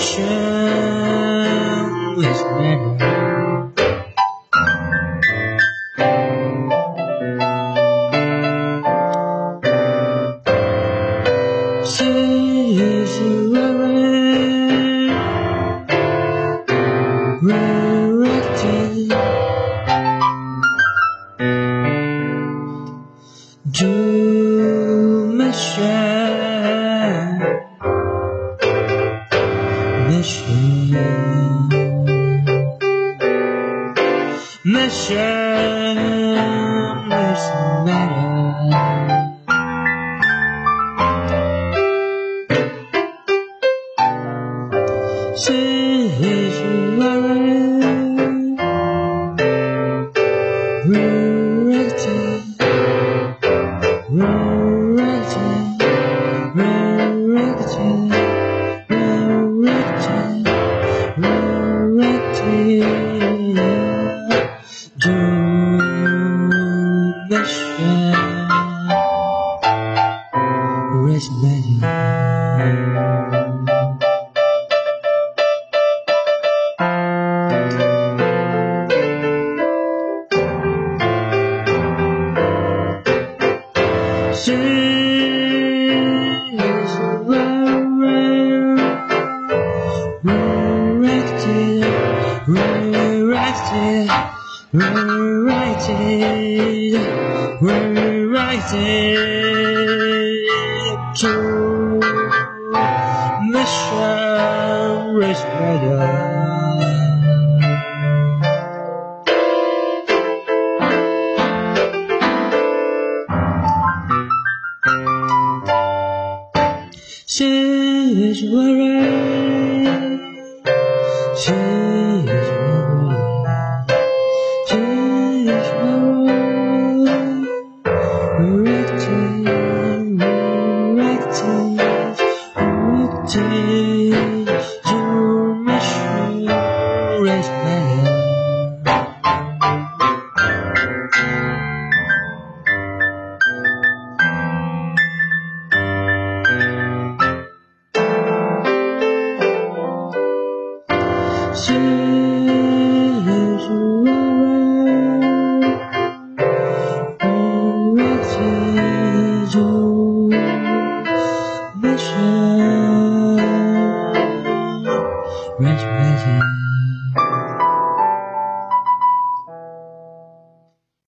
mission is mission mission is matter she is mission race magic She is rewritten, rewritten, rewritten, rewritten, rewritten to mission is better. She is worried. She graduating